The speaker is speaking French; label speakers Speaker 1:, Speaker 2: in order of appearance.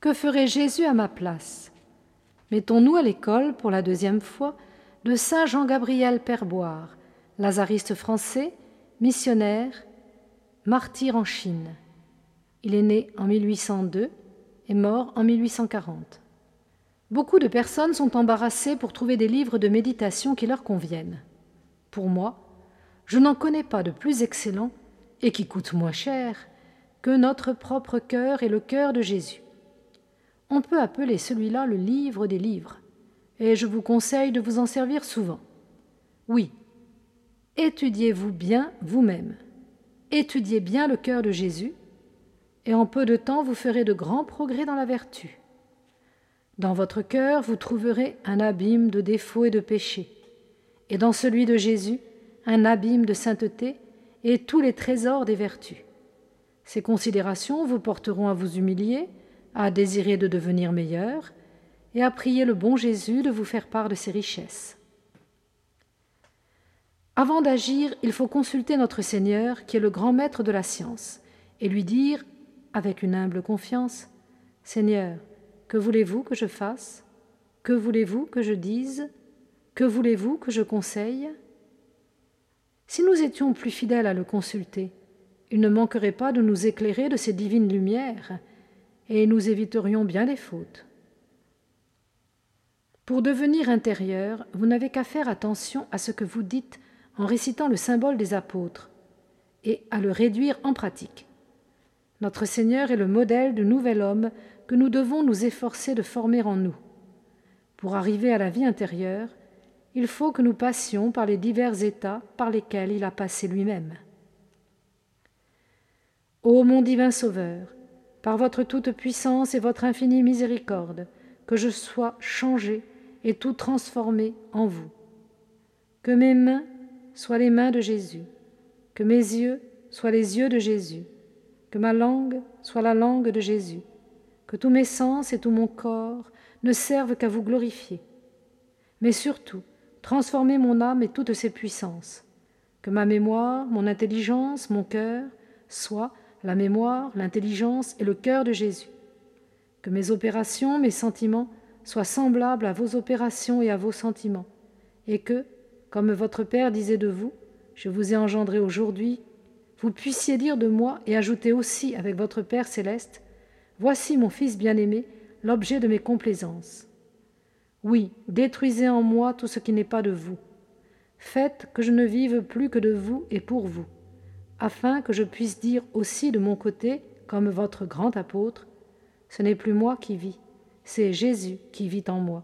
Speaker 1: que ferait Jésus à ma place? Mettons-nous à l'école, pour la deuxième fois, de Saint Jean-Gabriel Perboire, lazariste français, missionnaire, martyr en Chine. Il est né en 1802 et mort en 1840. Beaucoup de personnes sont embarrassées pour trouver des livres de méditation qui leur conviennent. Pour moi, je n'en connais pas de plus excellent et qui coûte moins cher que notre propre cœur et le cœur de Jésus. On peut appeler celui-là le livre des livres, et je vous conseille de vous en servir souvent. Oui, étudiez-vous bien vous-même, étudiez bien le cœur de Jésus, et en peu de temps vous ferez de grands progrès dans la vertu. Dans votre cœur vous trouverez un abîme de défauts et de péchés, et dans celui de Jésus un abîme de sainteté et tous les trésors des vertus. Ces considérations vous porteront à vous humilier, à désirer de devenir meilleur, et à prier le bon Jésus de vous faire part de ses richesses. Avant d'agir, il faut consulter notre Seigneur, qui est le grand maître de la science, et lui dire, avec une humble confiance, Seigneur, que voulez-vous que je fasse? Que voulez-vous que je dise? Que voulez-vous que je conseille? Si nous étions plus fidèles à le consulter, il ne manquerait pas de nous éclairer de ses divines lumières, et nous éviterions bien les fautes. Pour devenir intérieur, vous n'avez qu'à faire attention à ce que vous dites en récitant le symbole des apôtres, et à le réduire en pratique. Notre Seigneur est le modèle du nouvel homme que nous devons nous efforcer de former en nous. Pour arriver à la vie intérieure, il faut que nous passions par les divers états par lesquels il a passé lui-même. Ô mon divin Sauveur, par votre toute-puissance et votre infinie miséricorde, que je sois changé et tout transformé en vous. Que mes mains soient les mains de Jésus, que mes yeux soient les yeux de Jésus, que ma langue soit la langue de Jésus, que tous mes sens et tout mon corps ne servent qu'à vous glorifier. Mais surtout, transformez mon âme et toutes ses puissances, que ma mémoire, mon intelligence, mon cœur soient la mémoire, l'intelligence et le cœur de Jésus. Que mes opérations, mes sentiments soient semblables à vos opérations et à vos sentiments, et que, comme votre Père disait de vous, je vous ai engendré aujourd'hui, vous puissiez dire de moi et ajouter aussi avec votre Père céleste, Voici mon Fils bien-aimé, l'objet de mes complaisances. Oui, détruisez en moi tout ce qui n'est pas de vous. Faites que je ne vive plus que de vous et pour vous afin que je puisse dire aussi de mon côté, comme votre grand apôtre, Ce n'est plus moi qui vis, c'est Jésus qui vit en moi.